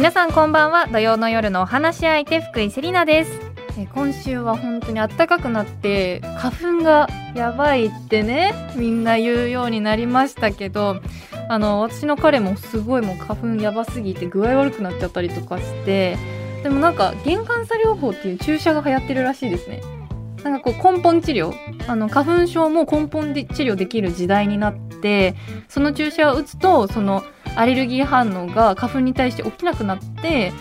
皆さんこんばんは。土曜の夜のお話し相手福井セリナです。え今週は本当に暖かくなって花粉がやばいってねみんな言うようになりましたけどあの私の彼もすごいもう花粉やばすぎて具合悪くなっちゃったりとかしてでもなんか玄関差療法っていう注射が流行ってるらしいですね。なんかこう根本治療あの花粉症も根本で治療できる時代になってその注射を打つとそのアレルギー反応が花粉に対して起きなくなって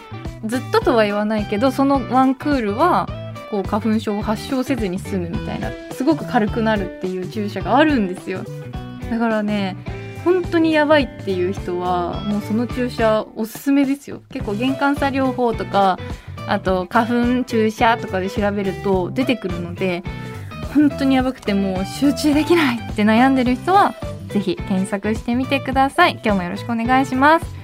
ずっととは言わないけどそのワンクールはこう花粉症を発症せずに済むみたいなすごく軽くなるっていう注射があるんですよ。だからね本当にやばいっていう人はもうその注射おすすめですよ。結構玄関差療法とかあと花粉注射とかで調べると出てくるので本当にやばくてもう集中できないって悩んでる人はぜひ検索してみてください。今日もよろしくお願いします。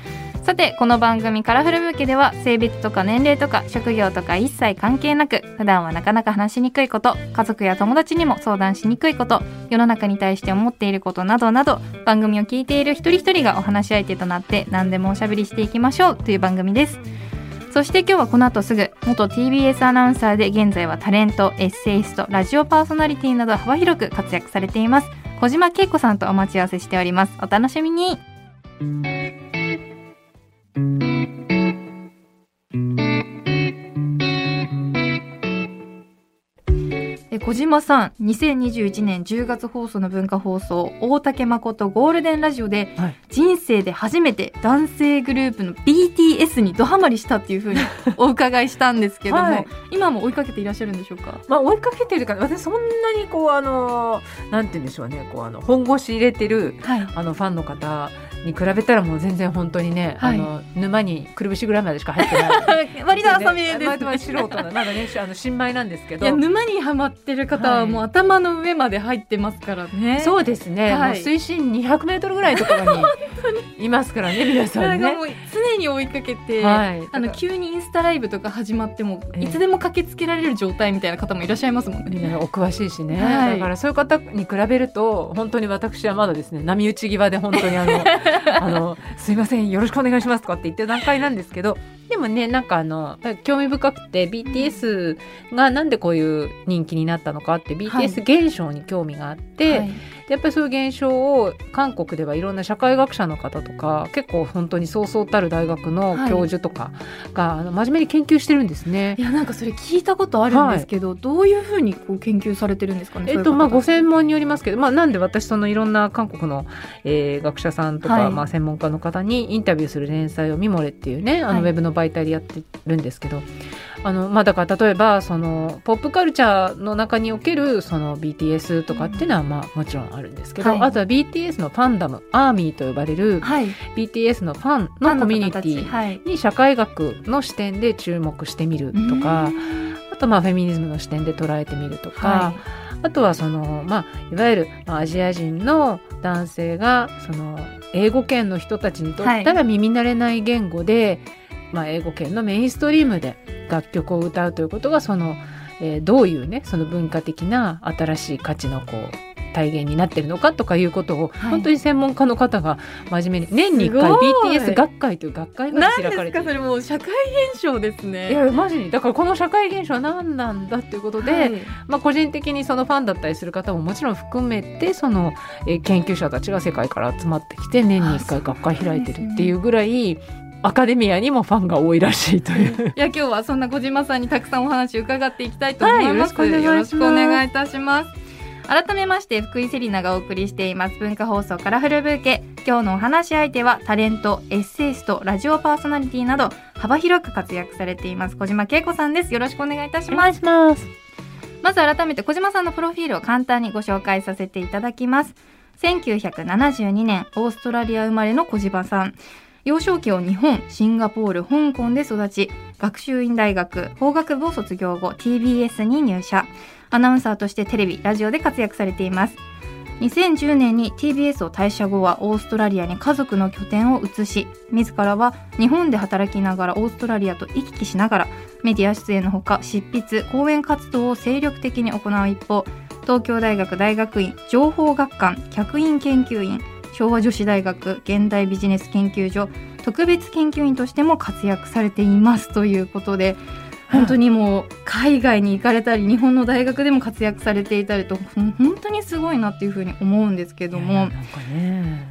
さてこの番組カラフルブーケでは性別とか年齢とか職業とか一切関係なく普段はなかなか話しにくいこと家族や友達にも相談しにくいこと世の中に対して思っていることなどなど番組を聞いている一人一人がお話し相手となって何でもおしゃべりしていきましょうという番組です。そして今日はこの後すぐ元 TBS アナウンサーで現在はタレントエッセイストラジオパーソナリティなど幅広く活躍されています。小島恵子さんとお待ち合わせしております。お楽しみに。え小島さん2021年10月放送の文化放送大竹誠ゴールデンラジオで、はい。人生で初めて男性グループの BTS にドハマりしたっていうふうに お伺いしたんですけども、はい。今も追いかけていらっしゃるんでしょうか？まあ追いかけてるから私そんなにこうあのなんて言うんでしょうね。こうあの本腰入れてるはい。あのファンの方に比べたらもう全然本当にね、はい。あの沼にくるぶしぐらいまでしか入ってない。割と浅めで。す、まあまあ素人なまだねあの新米なんですけど。いや沼にはまってる方はもう頭の上まで入ってますからね。そうですね、はい。水深200メートルぐらいのところに いますからね皆さんね。もう常に追いかけて、はい、あの急にインスタライブとか始まってもええ。いつでも駆けつけられる状態みたいな方もいらっしゃいますもんね。ねお詳しいしね、はい。だからそういう方に比べると本当に私はまだですね波打ち際で本当にあの あのすいませんよろしくお願いしますとかって言ってる段階なんですけどでもねなんかあの興味深くて BTS がなんでこういう人気になったのかって BTS 現象に興味があって、はいでやっぱりそういう現象を韓国ではいろんな社会学者の方とか結構本当にそうそうたる大学の教授とかが、あの真面目に研究してるんですね。い。やなんかそれ聞いたことあるんですけど、どういうふうにこう研究されてるんですかね。えっとまあ、ご専門によりますけど、まあ、なんで私そのいろんな韓国の、えー学者さんとか、はい。まあ、専門家の方にインタビューする連載を「ミモレ」っていうねあはい。のウェブの媒体でやってるんですけど、あのまあ、だから例えばそのポップカルチャーの中におけるその BTS とかっていうのは、まあ、もちろんあるんですけど、はい。あとは BTS のファンダムアーミーと呼ばれる方はい、BTS のファンのコミュニティはい、に社会学の視点で注目してみるとかあとまあフェミニズムの視点で捉えてみるとか。はあとはその、まあ、いわゆる、まあ、アジア人の男性がその英語圏の人たちにとったら耳慣れない言語で、まあ、英語圏のメインストリームで楽曲を歌うということがその、えーどういうねその文化的な新しい価値のこう体現になってるのかとかいうことを、はい本当に専門家の方が真面目に年に1回 BTS 学会という学会い。が開かれているかそれもう社会現象ですね。いやマジにだからこの社会現象は何なんだっていうことで、はいまあ、個人的にそのファンだったりする方ももちろん含めてその、えー研究者たちが世界から集まってきて年に1回学会開いてるっていうぐらいアカデミアにもファンが多いらしいという。いや今日はそんな小島さんにたくさんお話伺っていきたいと思います、はいよろしくお願いいいたします。改めまして福井セリナがお送りしています。文化放送カラフルブーケ。今日のお話し相手はタレントエッセイストラジオパーソナリティなど幅広く活躍されています。小島恵子さんです。よろしくお願いいたします。します。まず改めて小島さんのプロフィールを簡単にご紹介させていただきます。1972年、オーストラリア生まれの小島さん。幼少期を日本、シンガポール、香港で育ち、学習院大学法学部を卒業後 TBS に入社。アナウンサーとしてテレビ、ラジオで活躍されています。2010年に TBS を退社後はオーストラリアに家族の拠点を移し自らは日本で働きながらオーストラリアと行き来しながらメディア出演のほか執筆講演活動を精力的に行う一方東京大学大学院情報学館客員研究員昭和女子大学現代ビジネス研究所特別研究員としても活躍されていますということで本当にもう海外に行かれたり日本の大学でも活躍されていたりと本当にすごいなっていうふうに思うんですけども、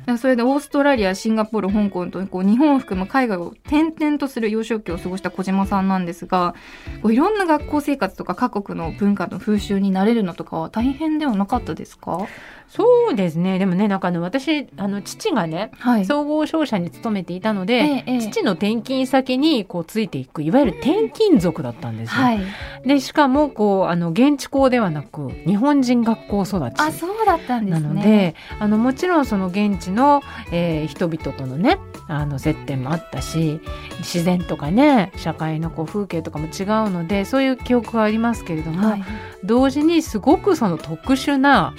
ね、それでオーストラリアシンガポール香港とこう日本を含む海外を転々とする幼少期を過ごした小島さんなんですがこういろんな学校生活とか各国の文化の風習になれるのとかは大変ではなかったですか？そうですね。でもねなんかあの私あの父がね、はい、総合商社に勤めていたので、ええ、父の転勤先にこうついていくいわゆる転勤族だったんですよ。はい、でしかもこうあの現地校ではなく日本人学校育ち。あそうだったんです、ね、なのであのもちろんその現地の、えー、人々とのねあの接点もあったし自然とかね社会のこう風景とかも違うのでそういう記憶はありますけれども、はい、同時にすごくその特殊な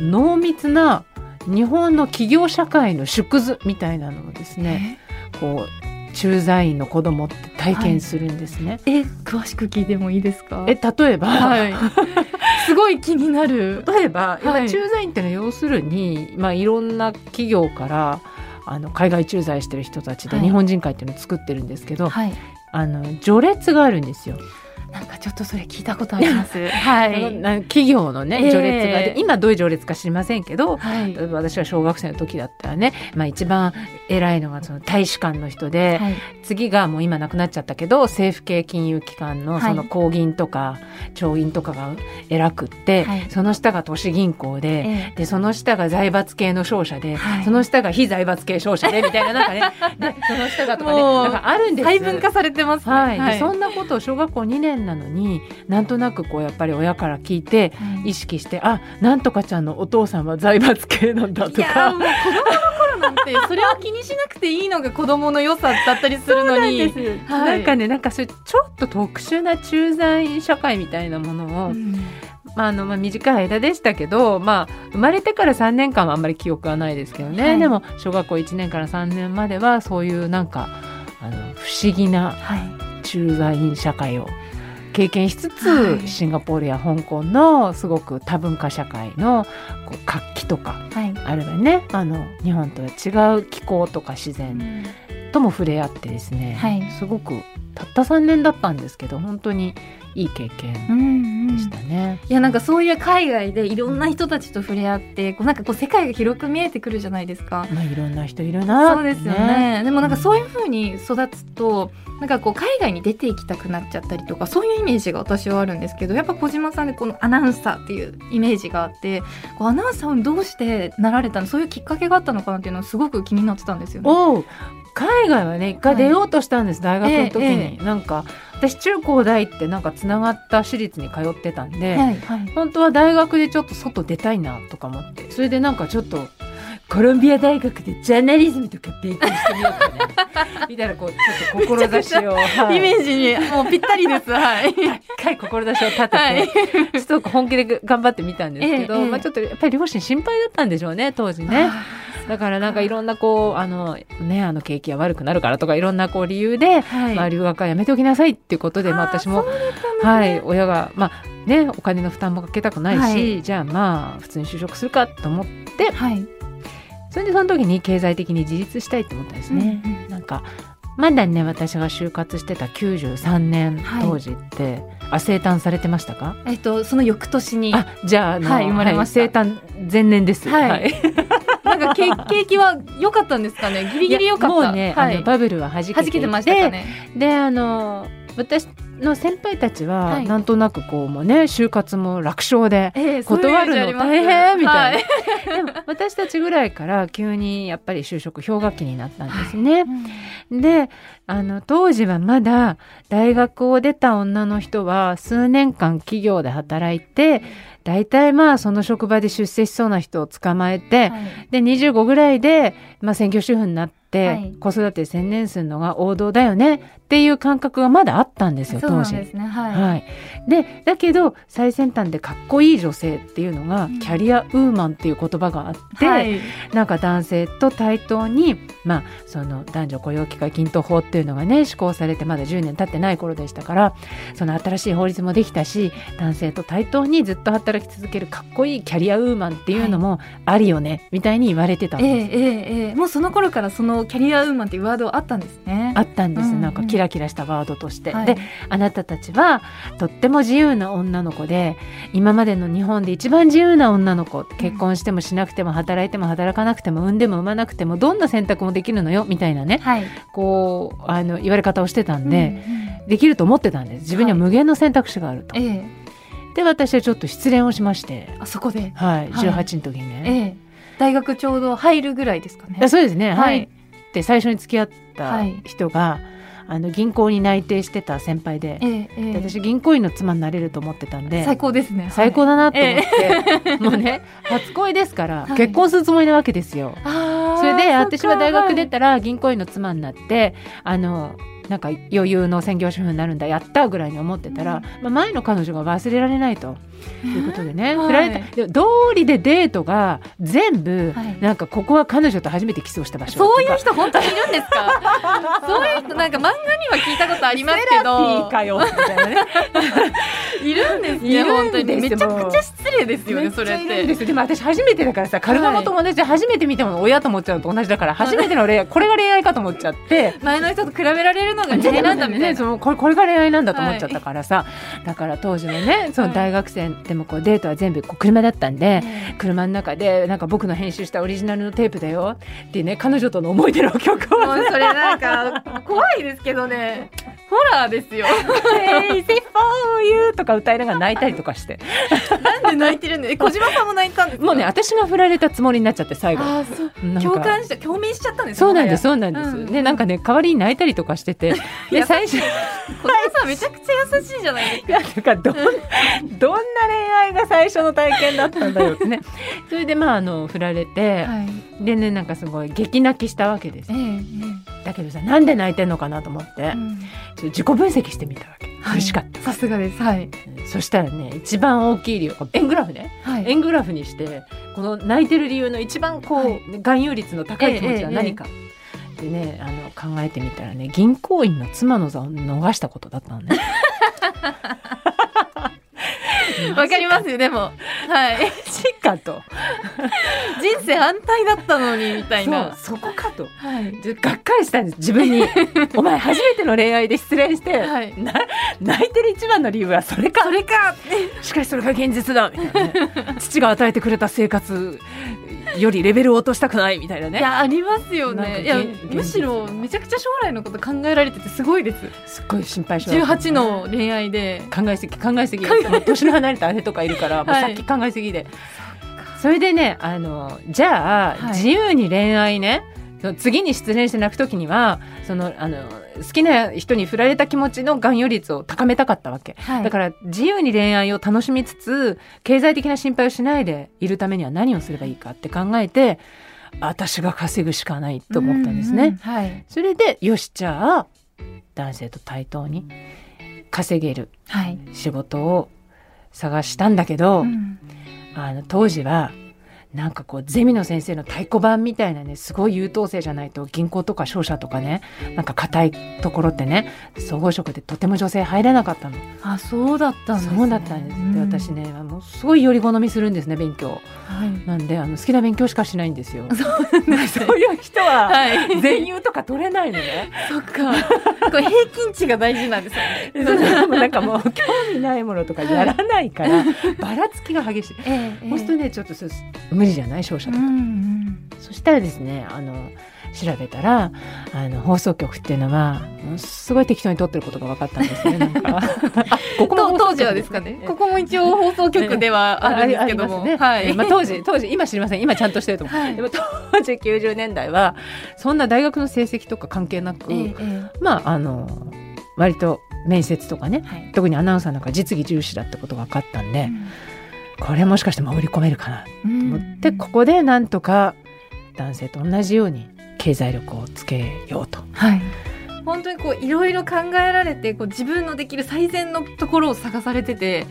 濃密な日本の企業社会の縮図みたいなのをですねこう駐在員の子供って体験するんですね。はい、え詳しく聞いてもいいですか？え例えば、はい、すごい気になる。例えば、はい、駐在員ってのは要するに、まあ、いろんな企業からあの海外駐在してる人たちで日本人会っていうのを作ってるんですけど、はい、あの序列があるんですよ。なんかちょっとそれ聞いたことあります。はい。企業のね、序列が、えー、今どういう序列か知りませんけど、はい、私は小学生の時だったらね、まあ一番偉いのがその大使館の人で、はい、次がもう今なくなっちゃったけど、政府系金融機関のその公銀とか、長銀とかが偉くって、はい、その下が都市銀行で、えー、で、その下が財閥系の商社で、その下が非財閥系商社で、みたいななんかね、で、その下がとかね、なんかあるんです。細分化されてます、ね、はい。そんなことを小学校2年なのになんとなくこうやっぱり親から聞いて意識して、うん、あなんとかちゃんのお父さんは財閥系なんだとか。子供の頃なんてそれを気にしなくていいのが子供の良さだったりするのに。な,、はい、なんかねなんかそれちょっと特殊な駐在員社会みたいなものを、うん。まああのまあ、短い間でしたけど、まあ、生まれてから3年間はあんまり記憶はないですけどね、はい、でも小学校1年から3年まではそういうなんかあの不思議な駐在員社会を経験しつつ、はい、シンガポールや香港のすごく多文化社会のこう活気とか、はい、あるいはね。あの日本とは違う気候とか自然とも触れ合ってですね、はい、すごくたった3年だったんですけど本当にいい経験でしたね、うんうん、いやなんかそういう海外でいろんな人たちと触れ合ってこうなんかこう世界が広く見えてくるじゃないですか。まあいろんな人いるな。そうですよね。ねでもなんかそういうふうに育つと。なんかこう海外に出ていきたくなっちゃったりとかそういうイメージが私はあるんですけどやっぱ小島さんでこのアナウンサーっていうイメージがあってこうアナウンサーをどうしてなられたのそういうきっかけがあったのかなっていうのはすごく気になってたんですよね。海外はね一回出ようとしたんです、はい、大学の時に、ええ、なんか私中高大ってなんかつながった私立に通ってたんで、はいはい、本当は大学でちょっと外出たいなとか思ってそれでなんかちょっとコロンビア大学でジャーナリズムとか勉強してみようかなみたいなこうちょっと志を、はい、イメージにもうぴったりです。はい。高い志を立てて、はい、ちょっと本気で頑張ってみたんですけど、ええ、まあちょっとやっぱり両親心配だったんでしょうね当時ね。だからなんかいろんなこうあのねあの景気が悪くなるからとかいろんなこう理由で、はい、まあ留学はやめておきなさいっていうことでまあ私も、ね、はい親がまあねお金の負担もかけたくないし、はい、じゃあまあ普通に就職するかと思って、はい、それでその時に経済的に自立したいと思ったんですね。うんうん、なんかまだね私が就活してた93年当時って、はい、あ生誕されてましたか？えっとその翌年に。あじゃあはい、生まれました、はい、生誕前年です。はい、はいか景 景気は良かったんですかね？ギリギリ良かった。もうね、はい、バブルははじけてましたかね？であの私の先輩たちはなんとなくこうもね就活も楽勝で断るの大変みたいな、はい、でも私たちぐらいから急にやっぱり就職氷河期になったんですね。はいうん、であの当時はまだ大学を出た女の人は数年間企業で働いて大体まあその職場で出世しそうな人を捕まえて、はい、で25ぐらいで、まあ、専業主婦になって、子育て専念するのが王道だよねっていう感覚がまだあったんですよ当時。で、ね。はい、はい、でだけど最先端でかっこいい女性っていうのが、うん、キャリアウーマンっていう言葉があって、はい、なんか男性と対等に、まあ、その男女雇用機会均等法っていうのがね施行されてまだ10年経ってない頃でしたからその新しい法律もできたし男性と対等にずっと働き続けるかっこいいキャリアウーマンっていうのもありよね、はい、みたいに言われてたんです。えー、えー、えー、もうその頃からそののキャリアウーマンっていうワードはあったんですね。あったんです、うんうん。なんかキラキラしたワードとして、はい。であなたたちはとっても自由な女の子で今までの日本で一番自由な女の子結婚してもしなくても働いても働かなくても産んでも産まなくてもどんな選択もできるのよみたいなね。はい。こうあの言われ方をしてたんで、うんうんできると思ってたんです。自分には無限の選択肢があると、ええ。で私はちょっと失恋をしまして。あそこで。はい。はい。18の時にえね、え大学ちょうど入るぐらいですかね。あそうですね、ははいいで最初に付き合ったはい。人が、あの銀行に内定してた先輩で,、ええええ。で私銀行員の妻になれると思ってたんで最高ですね。最高だ、だなと思って、もうね初恋ですから、はい。結婚するつもりなわけですよ。それで私は大学出たら銀行員の妻になってあのなんか余裕の専業主婦になるんだやったぐらいに思ってたら、まあ、前の彼女が忘れられないと。いうことでね、はい。振られた。で道理でデートが全部、はい。なんかここは彼女と初めてキスをした場所そういう人本当にいるんですか？そういう人なんか漫画には聞いたことありますけセラピーどかよみたいなね。いるんですね本当に。めちゃくちゃ失礼ですよねそれって。でも私初めてだからさカルマも友達で初めて見ても親と思っちゃうのと同じだから初めての恋愛これが恋愛かと思っちゃって。前の人と比べられるのが恋愛なんだみたいな。そのこれこれが恋愛なんだと思っちゃったからさ、だから当時のねその大学生でもこうデートは全部こう車だったんで、車の中でなんか僕の編集したオリジナルのテープだよってね彼女との思い出の曲をもうそれなんか怖いですけどねホラーですよ「Crazy for you」とか歌いながら泣いたりとかして。なんで泣いてるんでえ小島さんも泣いたんですか？もうね私が振られたつもりになっちゃって最後。あーそう。なんか。共感した共鳴しちゃったんですそうなんです、よそうなんです。うんで、なんかね、代わりに泣いたりとかしてて、い で、や最初、い小島さんめちゃくちゃ優しいじゃないですか。や、なんか、どん、どんな恋愛が最初の体験だったんだよ。ってね。それで、まあ、あの、振られて、はい。でね、なんかすごい激泣きしたわけです。え。えだけどさ、なんで泣いてんのかなと思って、自己分析してみたわけ。苦しかった。さすがですはいそしたらね、一番大きい理由、円グラフね。はい円グラフにしてこの泣いてる理由の一番こう、はい含有率の高い気持ちは何か、でねあの考えてみたらね銀行員の妻の座を逃したことだったのね。わかりますよでも。はい。しかと。人生安泰だったのにみたいそうなそこかと。はい。でがっかりしたんです自分に。お前初めての恋愛で失恋して、はい。な泣いてる一番の理由はそれか。それか。しかしそれが現実だみたいなね。父が与えてくれた生活よりレベルを落としたくないみたいないねやありますよね。いやむしろめちゃくちゃ将来のこと考えられててすごいです。すっごい心配性。だった18の恋愛で。考えすぎ考えすぎ。年の離れた姉とかいるからもうはい。さっき考えすぎで、それでねあのじゃあ、はい。自由に恋愛ね次に失恋して泣く時にはそのあの好きな人に振られた気持ちの含有率を高めたかったわけ、はい。だから自由に恋愛を楽しみつつ経済的な心配をしないでいるためには何をすればいいかって考えて私が稼ぐしかないと思ったんですね。ううはい。それでよしじゃあ男性と対等に稼げるはい、仕事を探したんだけど、うん。あの当時はなんかこうゼミの先生の太鼓判みたいなねすごい優等生じゃないと銀行とか商社とかねなんか硬いところってね総合職でとても女性入れなかったの。あそうだったんです、ね、そうだったんです。でうん私ねもうすごいより好みするんですね勉強。はいなんであの好きな勉強しかしないんですよ。そうなそういう人ははい全優とか取れないのね。そっかこれ平均値が大事なんですよね なんかもう興味ないものとかやらないから、ばらつきが激しい。ええそうするとねちょっとそう無理じゃない商社とか、うんうん。そしたらですねあの調べたらあの放送局っていうのはすごい適当に撮ってることが分かったんですね。なんか。あここも当時はですかね。ここも一応放送局ではあるんですけども、ね。はい、まあ、当時当時今知りません。今ちゃんとしてると思う、はい。でも当時90年代はそんな大学の成績とか関係なく、えええまああの割と面接とかね。えはい。特にアナウンサーなんか実技重視だってことが分かったんで、うんこれもしかして潜り込めるかなと思って、うんここでなんとか男性と同じように経済力をつけようと。はい本当にこういろいろ考えられてこう自分のできる最善のところを探されてて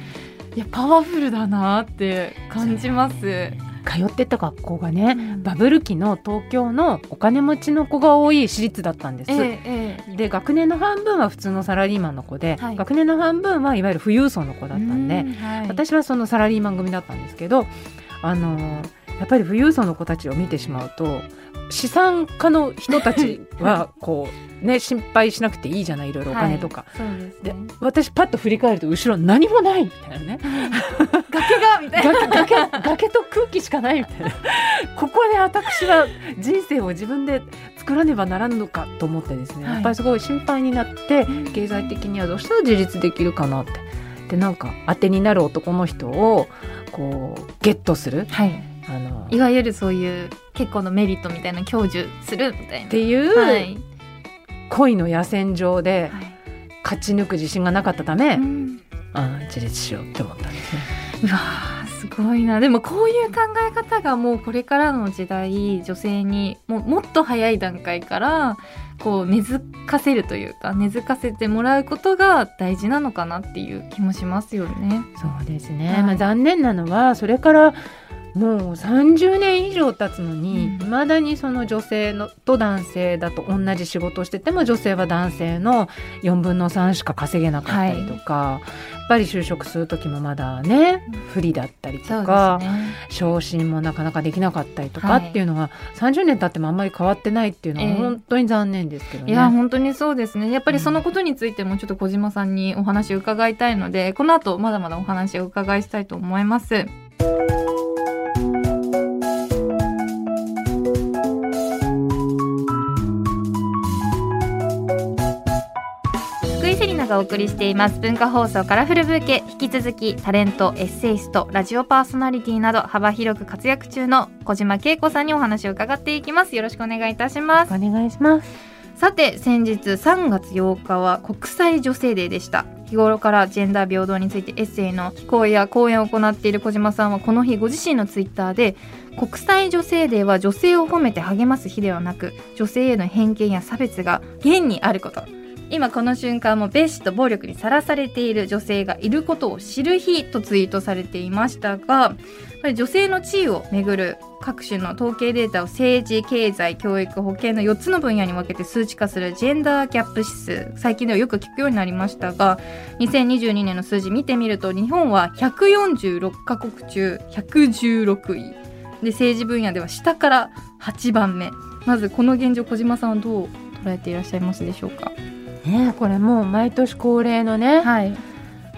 いやパワフルだなって感じます。通ってた学校がね、うん。バブル期の東京のお金持ちの子が多い私立だったんです。ええええ。で学年の半分は普通のサラリーマンの子で、はい。学年の半分はいわゆる富裕層の子だったんで、うんはい。私はそのサラリーマン組だったんですけどあのやっぱり富裕層の子たちを見てしまうと資産家の人たちはこうね心配しなくていいじゃないいろいろお金とか、そうでね。私パッと振り返ると後ろ何もないみたいなね。崖がみたいな。崖崖崖と空気しかないみたいな。ここで私は人生を自分で作らねばならぬのかと思ってですね、はい。やっぱりすごい心配になって経済的にはどうしたら自立できるかなって。でなんか当てになる男の人をこうゲットする。はいいわゆるそういう結構のメリットみたいな享受するみたいな。っていう、はい、恋の野戦場ではい。勝ち抜く自信がなかったため、うん。あ自立しようって思ったんですね。うわーすごいな。でもこういう考え方がもうこれからの時代女性にもうもっと早い段階からこう根付かせるというか根付かせてもらうことが大事なのかなっていう気もしますよね。そうですね、はい。まあ、残念なのはそれからもう30年以上経つのにうん。いま、だにその女性のと男性だと同じ仕事をしてても女性は男性の4分の3しか稼げなかったりとか、やっぱり就職する時もまだね不利だったりとか、ね。昇進もなかなかできなかったりとかはい。っていうのは、30年経ってもあんまり変わってないっていうのはええ。本当に残念ですけどね。いや本当にそうですね。やっぱりそのことについてもちょっと小島さんにお話を伺いたいのでこの後まだまだお話をお伺いしたいと思います。福井セリナがお送りしています文化放送カラフルブーケ。引き続きタレントエッセイストラジオパーソナリティなど幅広く活躍中の小島恵子さんにお話を伺っていきます。よろしくお願いいたします。お願いします。さて先日3月8日は国際女性デーでした日頃からジェンダー平等についてエッセイの寄稿や講演を行っている小島さんはこの日ご自身のツイッターで国際女性デーは女性を褒めて励ます日ではなく女性への偏見や差別が現にあること。今この瞬間も蔑視と暴力にさらされている女性がいることを知る日とツイートされていましたがこれ女性の地位をめぐる各種の統計データを政治経済教育保険の4つの分野に分けて数値化するジェンダーギャップ指数最近ではよく聞くようになりましたが2022年の数字見てみると日本は146カ国中116位。で政治分野では下から8番目。まずこの現状小島さんはどう捉えていらっしゃいますでしょうか？ねこれもう毎年恒例のね、はい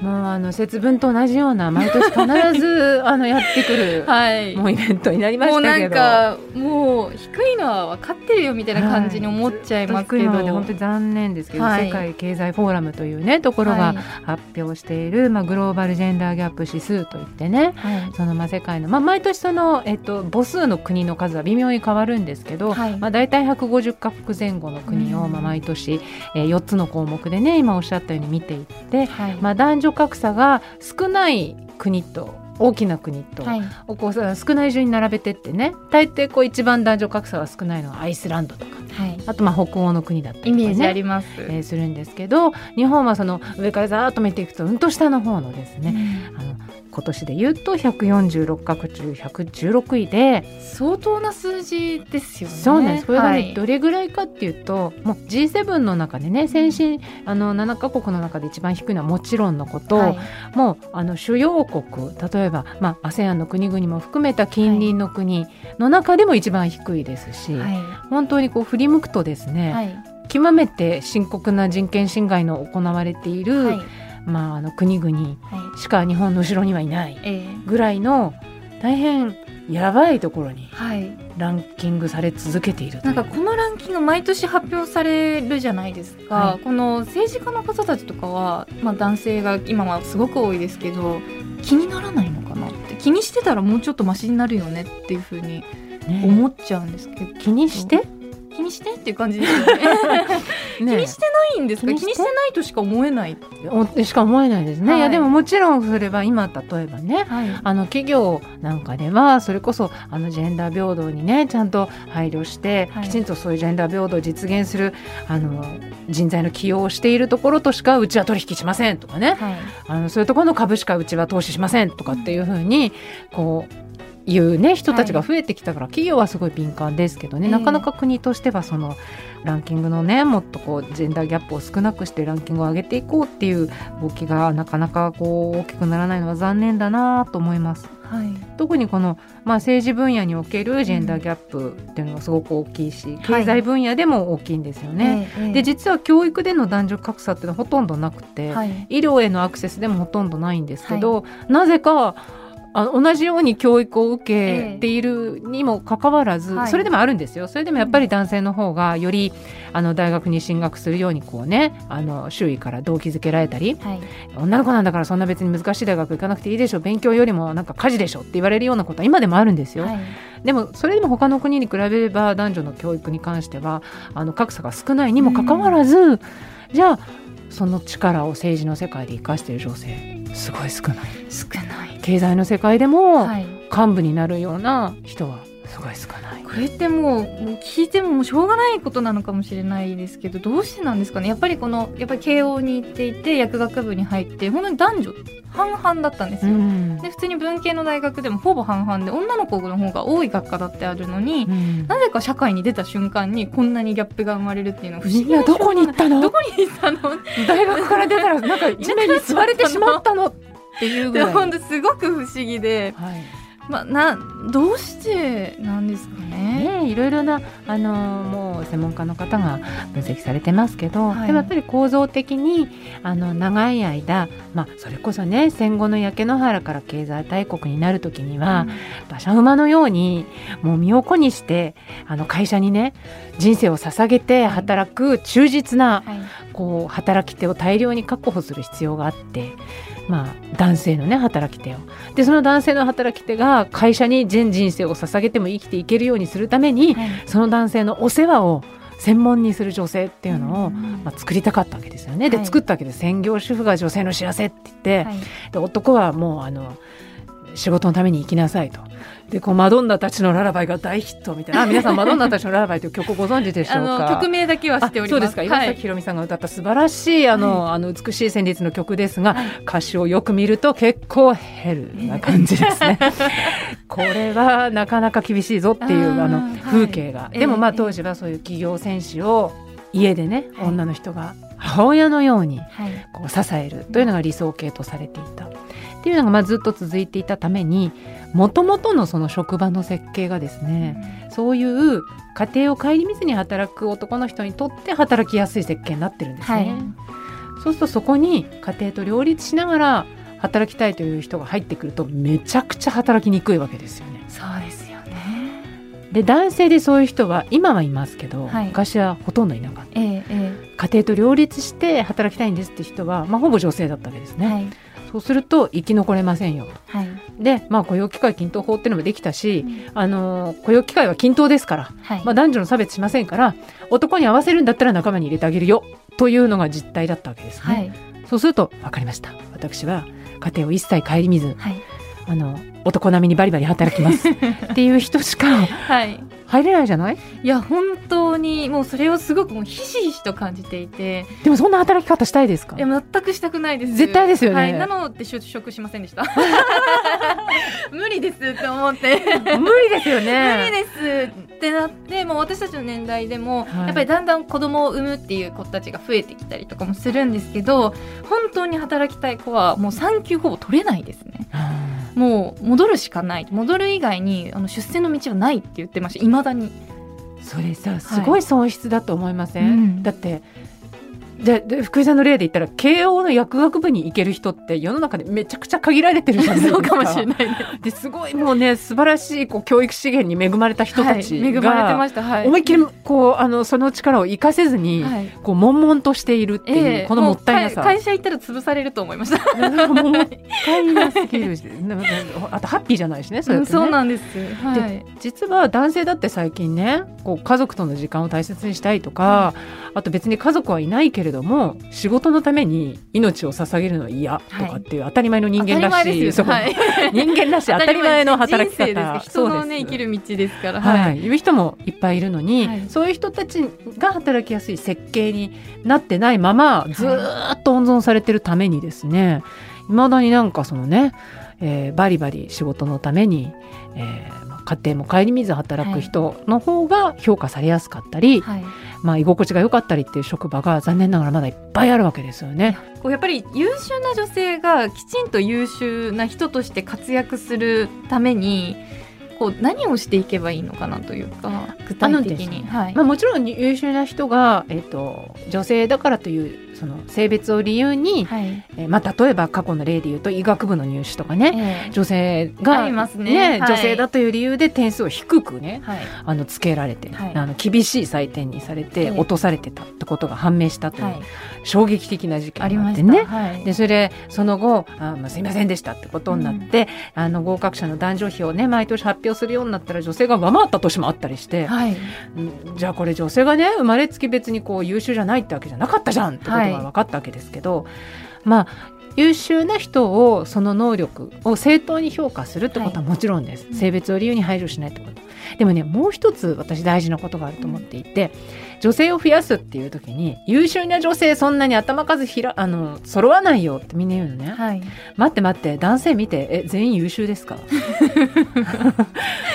もうあの節分と同じような毎年必ず あのやってくる、はい。もうイベントになりまもうなしたけど。んかもう低いのは分かってるよみたいな感じに思っちゃいますけど、低い。本当に残念ですけど、はい世界経済フォーラムというねところがはい発表している、まあ、グローバルジェンダーギャップ指数といってねはいそのまあ世界の、まあ、毎年その、えっと、母数の国の数は微妙に変わるんですけど、はいまあ、大体150カ国前後の国を、うんまあ、毎年、えー、4つの項目でね今おっしゃったように見ていって、はいまあ、男女格差が少ない国と大きな国と、はい。をこうさ少ない順に並べてってね。大抵こう一番男女格差が少ないのはアイスランドとか。はい。あとまあ北欧の国だったりとか、ね、イメージあります、えーするんですけど日本はその上からざーっと見ていくとうんと下の方のですね、あの今年で言うと146カ国中116位で、相当な数字ですよね。そうなんです。これがね、はいどれぐらいかっていうともう G7 の中でね先進あの7カ国の中で一番低いのはもちろんのこと、はい。もうあの主要国例えば、まあ、ASEAN の国々も含めた近隣の国の中でも一番低いですし、は本当にこう振り向くとですいね、はい。極めて深刻な人権侵害の行われている、はいまあ、あの国々はい。しか日本の後ろにはいないえーぐらいの大変やばいところにはい。ランキングされ続けているとないんかこのランキング毎年発表されるじゃないですか、はい。この政治家の方たちとかは、まあ、男性が今はすごく多いですけど気にならないのかなって。気にしてたらもうちょっとマシになるよねっていうふうにね思っちゃうんですけど、気にして、気にしてっていう感じですよね 気ねにしてないんですか？気にして？気にしてないとしか思えない、おしか思えないですね、はい。い、やでももちろんそれは今例えばねはい。あの企業なんかではそれこそあのジェンダー平等にねちゃんと配慮して、はい。きちんとそういうジェンダー平等を実現するあの人材の起用をしているところとしかうちは取引しませんとかね。はい。あのそういうところの株しかうちは投資しませんとかっていうふうにこういうね人たちが増えてきたから、企業はすごい敏感ですけどね、ええ。なかなか国としてはそのランキングのねもっとこうジェンダーギャップを少なくしてランキングを上げていこうっていう動きがなかなかこう大きくならないのは残念だなと思います。はい、特にこの、まあ、政治分野におけるジェンダーギャップっていうのがすごく大きいし、経済分野でも大きいんですよね。ええで実は教育での男女格差っていうのはほとんどなくて、はい。医療へのアクセスでもほとんどないんですけど、なぜかあの同じように教育を受けているにもかかわらず、はい。それでもあるんですよ。それでもやっぱり男性の方がよりあの大学に進学するようにこうねあの周囲から動機づけられたりはい。女の子なんだからそんな別に難しい大学行かなくていいでしょ勉強よりもなんか家事でしょって言われるようなことは今でもあるんですよ。はい。でもそれでも他の国に比べれば男女の教育に関してはあの格差が少ないにもかかわらず、じゃあその力を政治の世界で生かしている女性すごい少ない。少ない。経済の世界でもはい。幹部になるような人はすごい少ない。これってもうもう聞いてももうしょうがないことなのかもしれないですけどどうしてなんですかね。やっぱりこのやっぱり慶応に行っていて薬学部に入って本当に男女半々だったんですよ、うん。で普通に文系の大学でもほぼ半々で女の子の方が多い学科だってあるのに、うん。なぜか社会に出た瞬間にこんなにギャップが生まれるっていうのは不思議などこに行ったの？どこに行ったの？大学から出たらなんか地面に座れてしまったの？っていうぐらい。で本当すごく不思議で、はいまあ、などうしてなんですかね？ね、いろいろな、あのもう専門家の方が分析されてますけど、はいでもやっぱり構造的にあの長い間、まあ、それこそね戦後の焼け野原から経済大国になる時には、馬車馬のようにもう身を粉にしてあの会社にね人生を捧げて働く忠実なはいこう働き手を大量に確保する必要があって。まあ、男性のね働き手を。でその男性の働き手が会社に全人生を捧げても生きていけるようにするためにはい。その男性のお世話を専門にする女性っていうのを、うんまあ、作りたかったわけですよね。で、はい。作ったわけです専業主婦が女性の幸せって言って、はい。で男はもうあの仕事のために生きなさいと。でこうマドンナたちのララバイが大ヒットみたいな。あ皆さんマドンナたちのララバイという曲ご存知でしょあうか？の曲名だけは知っております。あそうですか。岩はい。崎宏美さんが歌った素晴らしいあの,、あの美しい旋律の曲ですが、はい。歌詞をよく見ると結構ヘルな感じですね。これはなかなか厳しいぞっていうあの風景が、ええでもまあええ当時はそういう企業戦士を家でね、はい。女の人が母親のようにはい。こう支えるというのが理想形とされていたっていうのがまあずっと続いていたためにもともとのその職場の設計がですねそういう家庭を顧みずに働く男の人にとって働きやすい設計になってるんですね。はいそうするとそこに家庭と両立しながら働きたいという人が入ってくるとめちゃくちゃ働きにくいわけですよね。そうですよね。で男性でそういう人は今はいますけど、はい昔はほとんどいなかった。えええ家庭と両立して働きたいんですって人は、まあ、ほぼ女性だったわけですね。えはいそうすると生き残れませんよ。と。はい。で、まあ、雇用機会均等法っていうのもできたし、あの雇用機会は均等ですから、はい。まあ、男女の差別しませんから男に合わせるんだったら仲間に入れてあげるよというのが実態だったわけですね。はい。そうすると分かりました。私は家庭を一切顧みずはい。あの男並みにバリバリ働きます。っていう人しかはい。入れないじゃない？いや本当にもうそれをすごくもうひしひしと感じていて、でもそんな働き方したいですか？いや全くしたくないです。絶対ですよね。はい、なので就職しませんでした。無理ですって思って。無理ですよ無理ねですってなってもう私たちの年代でも、はい。やっぱりだんだん子供を産むっていう子たちが増えてきたりとかもするんですけど本当に働きたい子はもう産休ほぼ取れないですねもう戻るしかない。戻る以外にあの出世の道はないって言ってました。いまだに。それさすごい損失だと思いません、うん。だってじゃあで福井さんの例で言ったら慶応の薬学部に行ける人って世の中でめちゃくちゃ限られてるじゃないですか。そうかもしれないですですごいもうね素晴らしいこう教育資源に恵まれた人たちが、はい恵まれてました。はい。思いっきりこうあのその力を生かせずに、はい。こう悶々としているっていう、ええ。このもったいなさ。会会社行ったら潰されると思いました。もったいなすぎるし。あとハッピーじゃないしねそうやってね、そうなんです。はい。実は男性だって最近ねこう家族との時間を大切にしたいとか、あと別に家族はいないけれども仕事のために命を捧げるのは嫌とかっていう当たり前の人間らしい、はい、人間らしい。当たり前。の働き方。です。人のね生きる道ですから。はい、い。う人もいっぱいいるのに、はい。そういう人たちが働きやすい設計になってないままずーっと温存されてるためにですねいまだになんかそのね、えーバリバリ仕事のために、えー家庭も顧みず働く人の方が評価されやすかったり、はい、まあ、居心地が良かったりっていう職場が残念ながらまだいっぱいあるわけですよね。こうやっぱり優秀な女性がきちんと優秀な人として活躍するためにこう何をしていけばいいのかなというか具体的に、はい。まあ、もちろん優秀な人が、えーと女性だからというその性別を理由に、はい、えー、まあ、例えば過去の例で言うと医学部の入試とかね、えー、女性が、ね。ねはい、女性だという理由で点数を低くね、はい、あのつけられて、あの厳しい採点にされて落とされてたってことが判明したという、衝撃的な事件があってね、でそれでその後あ、まあ、すいませんでしたってことになって、うん、あの合格者の男女比をね毎年発表するようになったら女性が上回った年もあったりして、じゃあこれ女性がね生まれつき別にこう優秀じゃないってわけじゃなかったじゃんってことが分かったわけですけど、まあ優秀な人をその能力を正当に評価するってことはもちろんです、はい、性別を理由に配慮しないってこと。でもねもう一つ私大事なことがあると思っていて女性を増やすっていう時に優秀な女性そんなに頭数ひらあの揃わないよってみんな言うのね、はい、待って待って男性見てえ全員優秀ですか？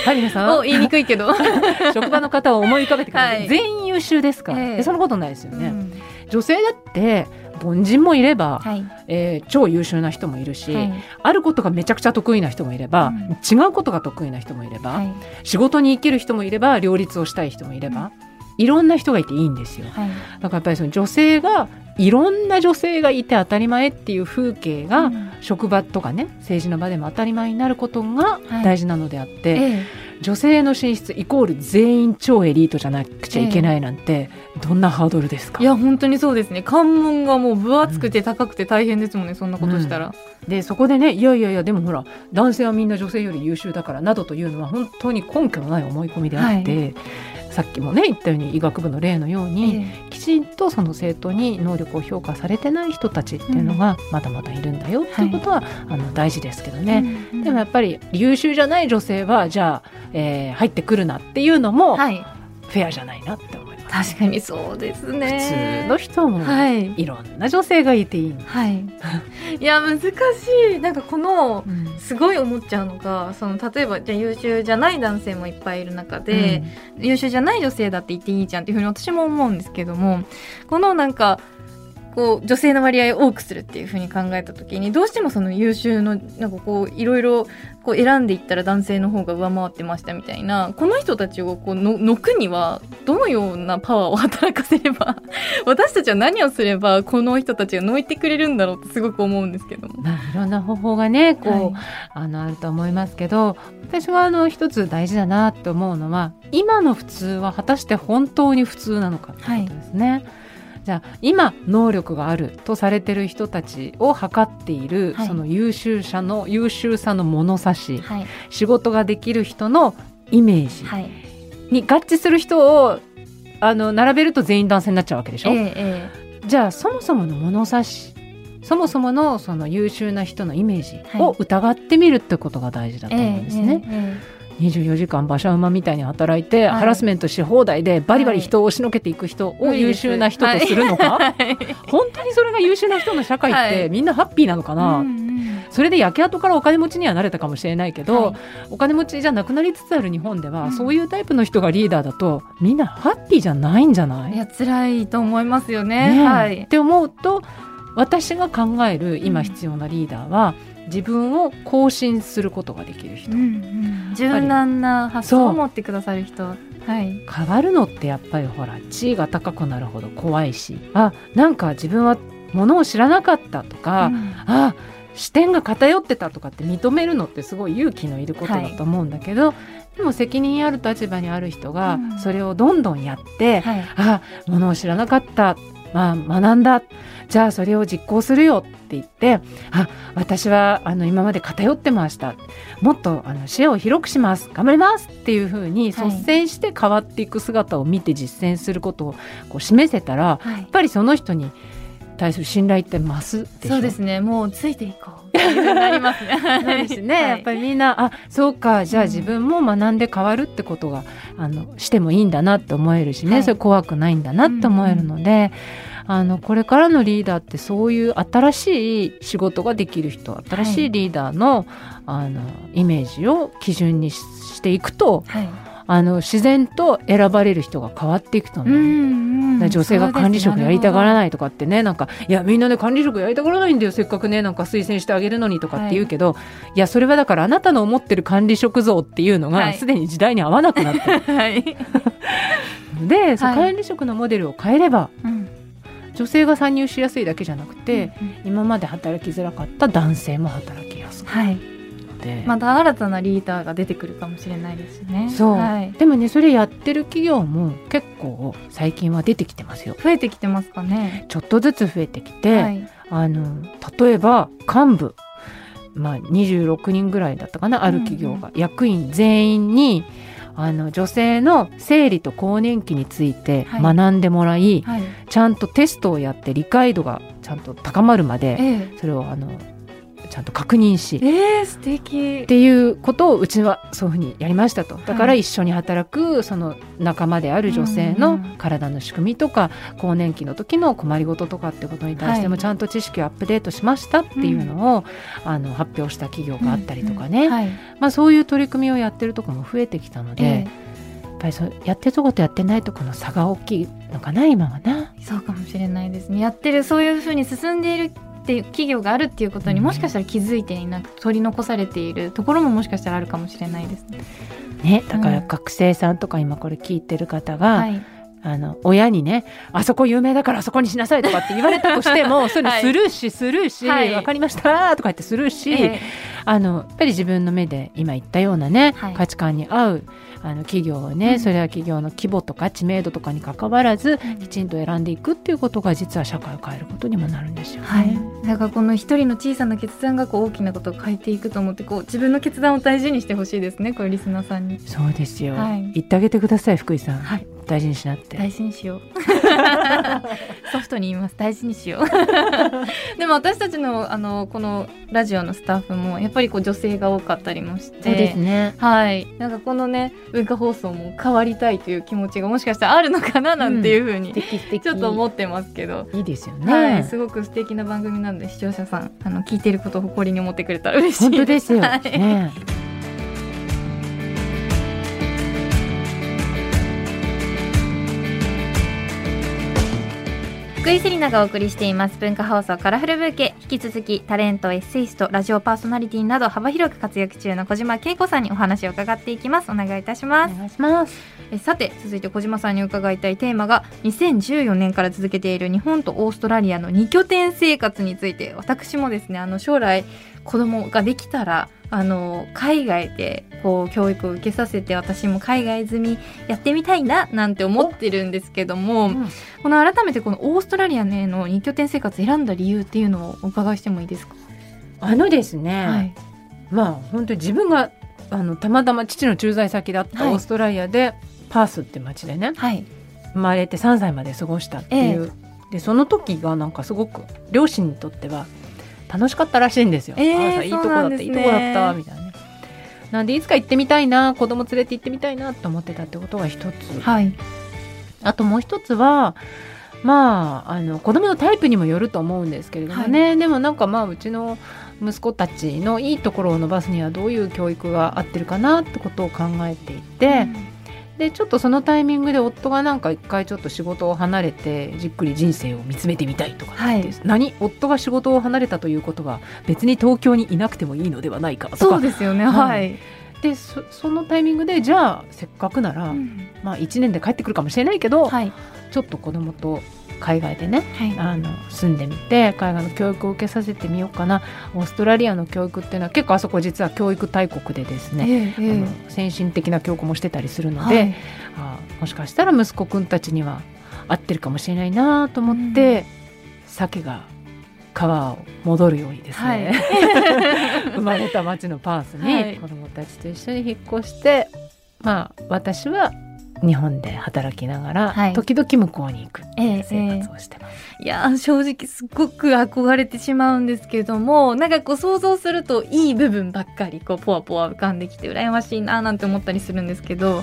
はい皆さん？言いにくいけど。職場の方を思い浮かべてください、はい、全員優秀ですか、えー、そんなことないですよね、うん。女性だって凡人もいれば、はい、えー、超優秀な人もいるし、はい、あることがめちゃくちゃ得意な人もいれば、うん、違うことが得意な人もいれば、はい、仕事に生きる人もいれば両立をしたい人もいれば、うん、いろんな人がいていいんですよ。だからやっぱりその女性がいろんな女性がいて当たり前っていう風景が、職場とかね政治の場でも当たり前になることが大事なのであって、ええ女性の進出イコール全員超エリートじゃなくちゃいけないなんて、どんなハードルですか？いや本当にそうですね。関門がもう分厚くて高くて大変ですもんね、うん、そんなことしたら、うん、でそこでねいやいやいやでもほら男性はみんな女性より優秀だからなどというのは本当に根拠のない思い込みであって、はいさっきもね言ったように医学部の例のように、えー、きちんとその生徒に能力を評価されてない人たちっていうのがまだまだいるんだよっていうことは、はい、あの大事ですけどね、うんうん、でもやっぱり優秀じゃない女性はじゃあ、えー、入ってくるなっていうのも、はい、フェアじゃないなって思確かにそうですね。普通の人も、はい、いろんな女性がいていい、はい、いや難しい。なんかこの、うん、すごい思っちゃうのがその例えばじゃ優秀じゃない男性もいっぱいいる中で、うん、優秀じゃない女性だって言っていいじゃんっていうふうに私も思うんですけどもこのなんかこう女性の割合を多くするっていうふうに考えた時にどうしてもその優秀のなんかこういろいろこう選んでいったら男性の方が上回ってましたみたいなこの人たちをこうののくにはどのようなパワーを働かせれば 私たちは何をすればこの人たちがのいてくれるんだろうってすごく思うんですけども。まあ、いろんな方法がねこう、はい、あのあると思いますけど私はあの一つ大事だなって思うのは今の普通は果たして本当に普通なのかってことですね。はいじゃあ今能力があるとされてる人たちを測っている、はい、その優秀者の優秀さの物差し、はい、仕事ができる人のイメージに合致する人をあの並べると全員男性になっちゃうわけでしょ、ええ、じゃあそもそもの物差しそもそものその優秀な人のイメージを疑ってみるってことが大事だと思うんですね。え24時間馬車馬みたいに働いて、はい、ハラスメントし放題でバリバリ人を押しのけていく人を優秀な人とするのか、はい、本当にそれが優秀な人の社会ってみんなハッピーなのかな、それで焼け跡からお金持ちにはなれたかもしれないけど、お金持ちじゃなくなりつつある日本では、そういうタイプの人がリーダーだとみんなハッピーじゃないんじゃない？いや辛いと思いますよね。ねはい、って思うと私が考える今必要なリーダーは、うん自分を更新することができる人、うんうん、柔軟な発想を持ってくださる人。はい、変わるのってやっぱりほら地位が高くなるほど怖いし。あなんか自分はものを知らなかったとか、うん、あ視点が偏ってたとかって認めるのってすごい勇気のいることだと思うんだけど、はい、でも責任ある立場にある人がそれをどんどんやって、うんはい、あものを知らなかった。まあ、学んだじゃあそれを実行するよって言ってあ私はあの今まで偏ってました。もっとあの視野を広くします。頑張りますっていうふうに率先して変わっていく姿を見て実践することをこう示せたら、はい、やっぱりその人に対する信頼って増すそうですね。もうついていこう。りますねそうですね、はい。やっぱりみんなあそうかじゃあ自分も学んで変わるってことがあのしてもいいんだなって思えるしね、はい。それ怖くないんだなって思えるので、あのこれからのリーダーってそういう新しい仕事ができる人新しい。リーダーの,、あのイメージを基準にししていくとはいあの自然と選ばれる人が変わっていくと思う。んだから女性が管理職やりたがらいないとかってねなんかいやみんなね管理職やりたがらないんだよ。せっかくねなんか推薦してあげるのにとかって言うけど、い、やそれはだからあなたの思ってる管理職像っていうのはい。がすでに時代に合わなくなってる はい、の で、はい。管理職のモデルを変えればうん。女性が参入しやすいだけじゃなくて、うん今まで働きづらかった男性も働きやすくはいて、また新たなリーダーが出てくるかもしれないですね。そう、はい、でもねそれやってる企業も結構最近は出てきてますよ。増えてきてますかね。ちょっとずつ増えてきて、はい。あの例えば幹部、まあ、26人ぐらいだったかなある企業が、役員全員にあの女性の生理と更年期についてはい。学んでもらい、はい。ちゃんとテストをやって理解度がちゃんと高まるまでえ。それをあのちゃんと確認しええー、素敵。っていうことをうちはそういうふうにやりましたと。だからはい一緒に働くその仲間である女性の体の仕組みとか更年期の時の困りごととかってことに対してもはい。ちゃんと知識をアップデートしましたっていうのを、あの発表した企業があったりとかね、まあ、そういう取り組みをやってるとこも増えてきたので、えやっぱりそうやってるとことやってないとこの差が大きいのかな今はな。えそうかもしれないですね。やってるそういうふうに進んでいるっていう企業があるっていうことにうん。もしかしたら気づいていなく取り残されているところももしかしたらあるかもしれないですね。ね、だからうん。学生さんとか今これ聞いてる方が、はい、あの親にねあそこ有名だからあそこにしなさいとかって言われたとしても そういうのはいスルーしスルーし、はい。分かりましたとか言ってスルーし、え。あのやっぱり自分の目で今言ったようなね、はい。価値観に合うあの企業をね、うん。それは企業の規模とか知名度とかに関わらずえきちんと選んでいくっていうことが実は社会を変えることにもなるんですよね。はい、だからこの一人の小さな決断がこう大きなことを変えていくと思ってこう自分の決断を大事にしてほしいですねこれリスナーさんに。そうですよ、はい。言ってあげてください福井さん、はい大事にしなって。大事にしよう。ソフトに言います。大事にしよう。でも私たちのあのこのラジオのスタッフもやっぱりこう女性が多かったりもして。そうですね。はい、なんかこのね文化放送も変わりたいという気持ちがもしかしたらあるのかななんていうふうに、素敵素敵。ちょっと思ってますけど、いいですよね。はい、すごく素敵な番組なので視聴者さんあの聞いてることを誇りに思ってくれたら嬉しい本当ですよ。はい福井セリナがお送りしています。文化放送カラフルブーケ。引き続きタレントエッセイストラジオパーソナリティなど幅広く活躍中の小島恵子さんにお話を伺っていきます。お願いいたします。お願いします。えさて続いて小島さんに伺いたいテーマが2014年から続けている日本とオーストラリアの2拠点生活について私もですねあの将来子供ができたらあの海外でこう教育を受けさせて私も海外済みやってみたいななんて思ってるんですけども、うん。この改めてこのオーストラリアへの2拠点生活選んだ理由っていうのをお伺いしてもいいですか、あのですね、はい、まあ本当に自分があのたまたま父の駐在先だったはい。オーストラリアで、パースって町でねはい、生まれて3歳まで過ごしたっていう、でその時がなんかすごく両親にとっては楽しかったらしいんですよ。えーいいとこだった、ねいいとこだったみたいな。ね。なんでいつか行ってみたいな子供連れて行ってみたいなと思ってたってことが一つ、はい、あともう一つはまああの子供のタイプにもよると思うんですけれどもね、でもなんかまあうちの息子たちのいいところを伸ばすにはどういう教育が合ってるかなってことを考えていて、でちょっとそのタイミングで夫がなんか一回ちょっと仕事を離れてじっくり人生を見つめてみたいとかはい。何？夫が仕事を離れたということは別に東京にいなくてもいいのではないかとそうかですよね。ははい。い、でそそのタイミングでじゃあせっかくなら、うん。まあ、1年で帰ってくるかもしれないけど、はい。ちょっと子供と海外でねはい。あの住んでみて海外の教育を受けさせてみようかな。オーストラリアの教育っていうのは結構あそこ実は教育大国でですね、えええあの先進的な教育もしてたりするえので、はい。あもしかしたら息子くんたちには合ってるかもしれないなと思って、鮭が川を戻るようにですね、生まれた町のパースはい。に子供たちと一緒に引っ越して、まあ私は日本で働きながら、はい。時々向こうに行くっていう生活をしてます。いやー正直すごく憧れてしまうんですけどもなんかこう想像するといい部分ばっかりこうポワポワ浮かんできて羨ましいなーなんて思ったりするんですけど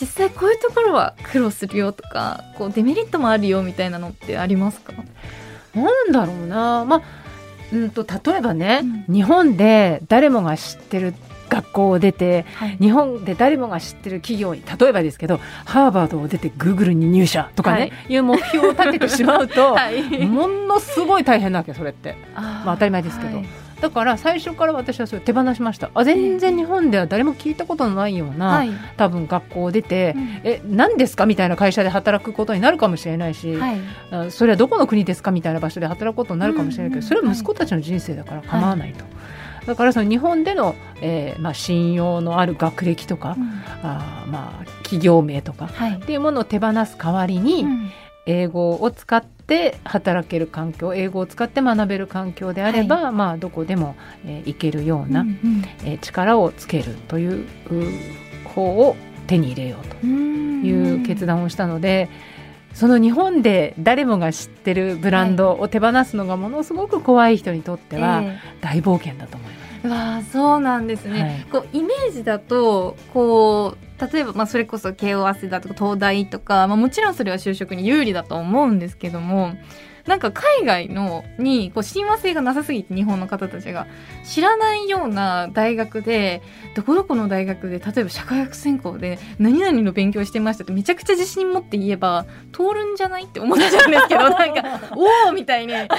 実際こういうところは苦労するよとかこうデメリットもあるよみたいなのってありますか？なんだろうな、まあ、うんと例えばね、日本で誰もが知ってる学校を出てはい。日本で誰もが知ってる企業に例えばですけどハーバードを出てグーグルに入社とかね、、はい。う目標を立ててしまうと、はい。ものすごい大変なわけそれって。ままあ当たり前ですけど。はい。だから最初から私はそれ手放しました。あ全然日本では誰も聞いたことのないような、はい。多分学校を出て、うん。え何ですかみたいな会社で働くことになるかもしれないし、はい。あそれはどこの国ですかみたいな場所で働くことになるかもしれないけど、それは息子たちの人生だから構わないと。だからその日本での、えーまあ、信用のある学歴とか、うん。あーまあ、企業名とかはい。っていうものを手放す代わりに、うん。英語を使って働ける環境英語を使って学べる環境であれば、まあ、どこでも、えー行けるような、うんえー力をつけるというう方を手に入れようとうんいう決断をしたので、その日本で誰もが知ってるブランドを手放すのがものすごく怖い人にとってはえ大冒険だと思います。えわあそうなんですね、はい。こうイメージだとこう例えば、まあ、それこそ慶応早稲田とか東大とか、まあ、もちろんそれは就職に有利だと思うんですけどもなんか海外のにこう親和性がなさすぎて日本の方たちが知らないような大学でどこどこの大学で例えば社会学専攻で何々の勉強してましたってめちゃくちゃ自信持って言えば通るんじゃないって思っちゃうんですけど なんかおおみたいになんか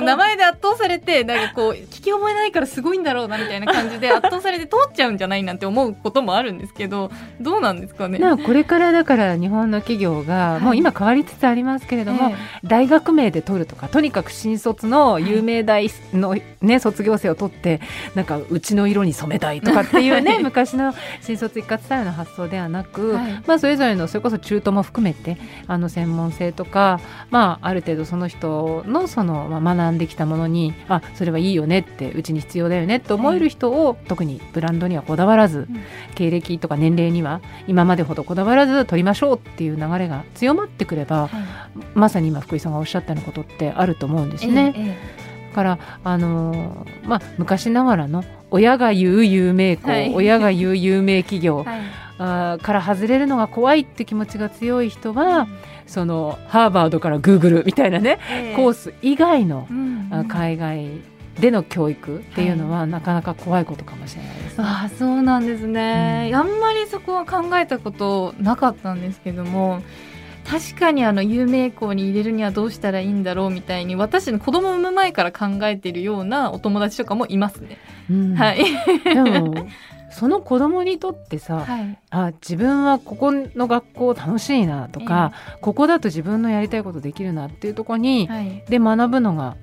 名前で圧倒されてなんかこう聞き覚えないからすごいんだろうなみたいな感じで圧倒されて通っちゃうんじゃないなんて思うこともあるんですけどどうなんですかね？なこれからだから日本の企業が、いもう今変わりつつありますけれども、大学名で取るとかとにかく新卒の有名大の、ね、卒業生を取ってなんかうちの色に染めたいとかっていうね昔の新卒一括スタイルの発想ではなく、はい。まあ、それぞれのそれこそ中途も含めてあの専門性とか、まあ、ある程度その人のその、まあ、学んできたものにあそれはいいよねってうちに必要だよねって思える人を、特にブランドにはこだわらず、ん。経歴とか年齢には今までほどこだわらず取りましょうっていう流れが強まってくれば、はい。まさに今福井さんがおっしゃったようなことってあると思うんですね。えええだから、あのーまあ、昔ながらの親が言う有名校、はい。親が言う有名企業え はい。あーから外れるのが怖いって気持ちが強い人はそのハーバードからグーグルみたいなね、ええ。コース以外の、うんあ海外での教育っていうのは、なかなか怖いことかもしれないですね。ああそうなんですね、あんまりそこは考えたことなかったんですけども確かにあの有名校に入れるにはどうしたらいいんだろうみたいに私の子供産む前から考えているようなお友達とかもいますね。うん。はい、でもその子供にとってさ、はい、あ自分はここの学校楽しいなとか、ここだと自分のやりたいことできるなっていうところに、はい、で学ぶのが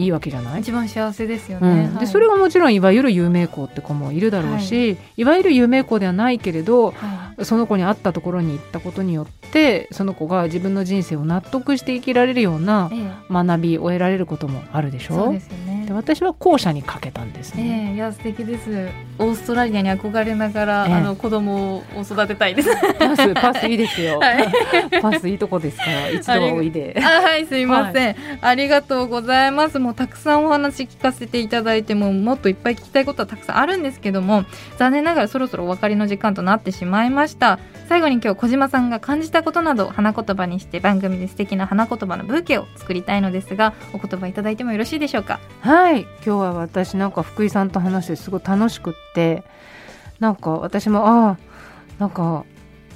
いいわけじゃない、一番幸せですよね。うん、はい。でそれがもちろんいわゆる有名校って子もいるだろうし、い、わゆる有名校ではないけれどはその子に合ったところに行ったことによってその子が自分の人生を納得して生きられるようないえ。学びを得られることもあるでしょ？そうですよね。で。私は後者にかけたんですね。ええいや素敵です。オーストラリアに憧れながら、ええ。あの子供を育てたいです。パスパスいいですよ、はい。パスいいとこですから一度はおいで。あはいすいません、ありがとうございますもうたくさんお話聞かせていただいてももっといっぱい聞きたいことはたくさんあるんですけども残念ながらそろそろお別れの時間となってしまいました。最後に今日小島さんが感じたことなどを花言葉にして番組で素敵な花言葉のブーケを作りたいのですがお言葉いただいてもよろしいでしょうか？はい今日は私なんか福井さんと話してすごい楽しくってなんか私もああなんか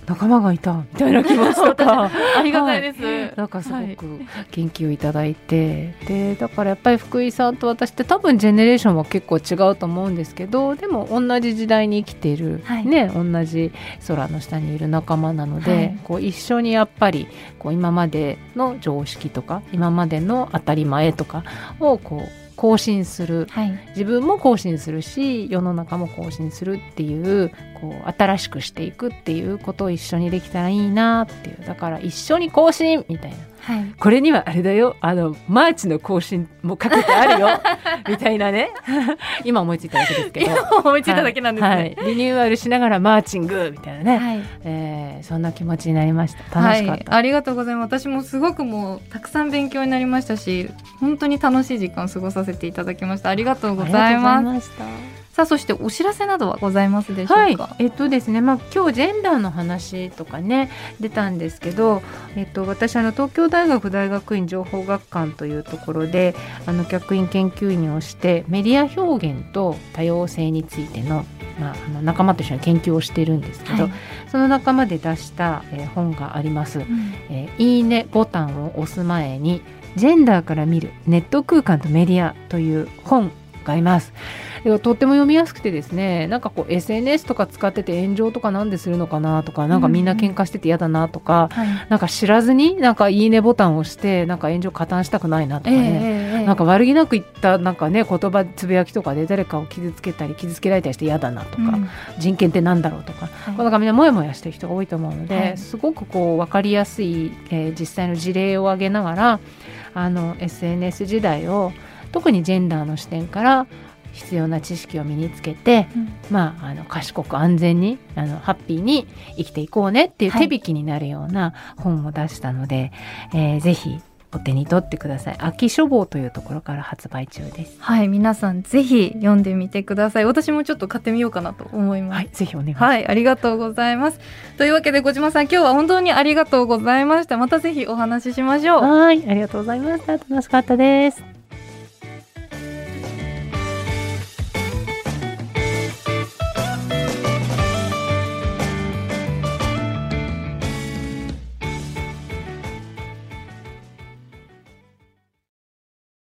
仲間がいたみたいな気持ちとか。ありがたいです、なんかすごはい。く元気をいただいて、でだからやっぱり福井さんと私って多分ジェネレーションは結構違うと思うんですけどでも同じ時代に生きている、はい。ね同じ空の下にいる仲間なので、はい。こう一緒にやっぱりこう今までの常識とか今までの当たり前とかをこう更新する。はい。自分も更新するし世の中も更新するっていうこう新しくしていくっていうことを一緒にできたらいいなっていう。だから一緒に更新みたいなはい、これにはあれだよ。あのマーチの更新もかけてあるよ。みたいなね。今思いついただけですけど。思いついただけなんですね、はい、リニューアルしながらマーチングみたいなね、はい、えー、そんな気持ちになりました。楽しかった、ありがとうございます。私もすごくもうたくさん勉強になりましたし本当に楽しい時間を過ごさせていただきました。ありがとうございますさあそしてお知らせなどはございますでしょうか？はい、えっとですね、まあ今日ジェンダーの話とかね出たんですけど、えっと私あの東京大学大学院情報学館というところであの客員研究員をしてメディア表現と多様性についてのまあ、あの仲間と一緒に研究をしているんですけど、はい、その仲間で出した、えー、本があります、うん、えー、いいねボタンを押す前にジェンダーから見るネット空間とメディアという本があります。とっても読みやすくてですねなんかこう SNS とか使ってて炎上とかなんでするのかなとかなんかみんな喧嘩してて嫌だなとか、うんなんか知らずになんかいいねボタンを押してなんか炎上加担したくないなとかね、えー、なんか悪気なく言ったなんかね言葉つぶやきとかで誰かを傷つけたり傷つけられたりして嫌だなとか、うん、人権ってなんだろうとか、はい、なんかみんなもやもやしてる人が多いと思うので、はい、すごくこう分かりやすい、えー、実際の事例を挙げながらあの SNS 時代を特にジェンダーの視点から必要な知識を身につけて、うん、まあ、あの賢く安全にあのハッピーに生きていこうねっていう手引きになるような本を出したので、はい、えー、ぜひお手に取ってください。秋書房というところから発売中です。はい、皆さんぜひ読んでみてください。私もちょっと買ってみようかなと思います。はい、ぜひお願いします。はい、ありがとうございます。というわけで小島さん、今日は本当にありがとうございました。またぜひお話ししましょう。はい、ありがとうございました。楽しかったです。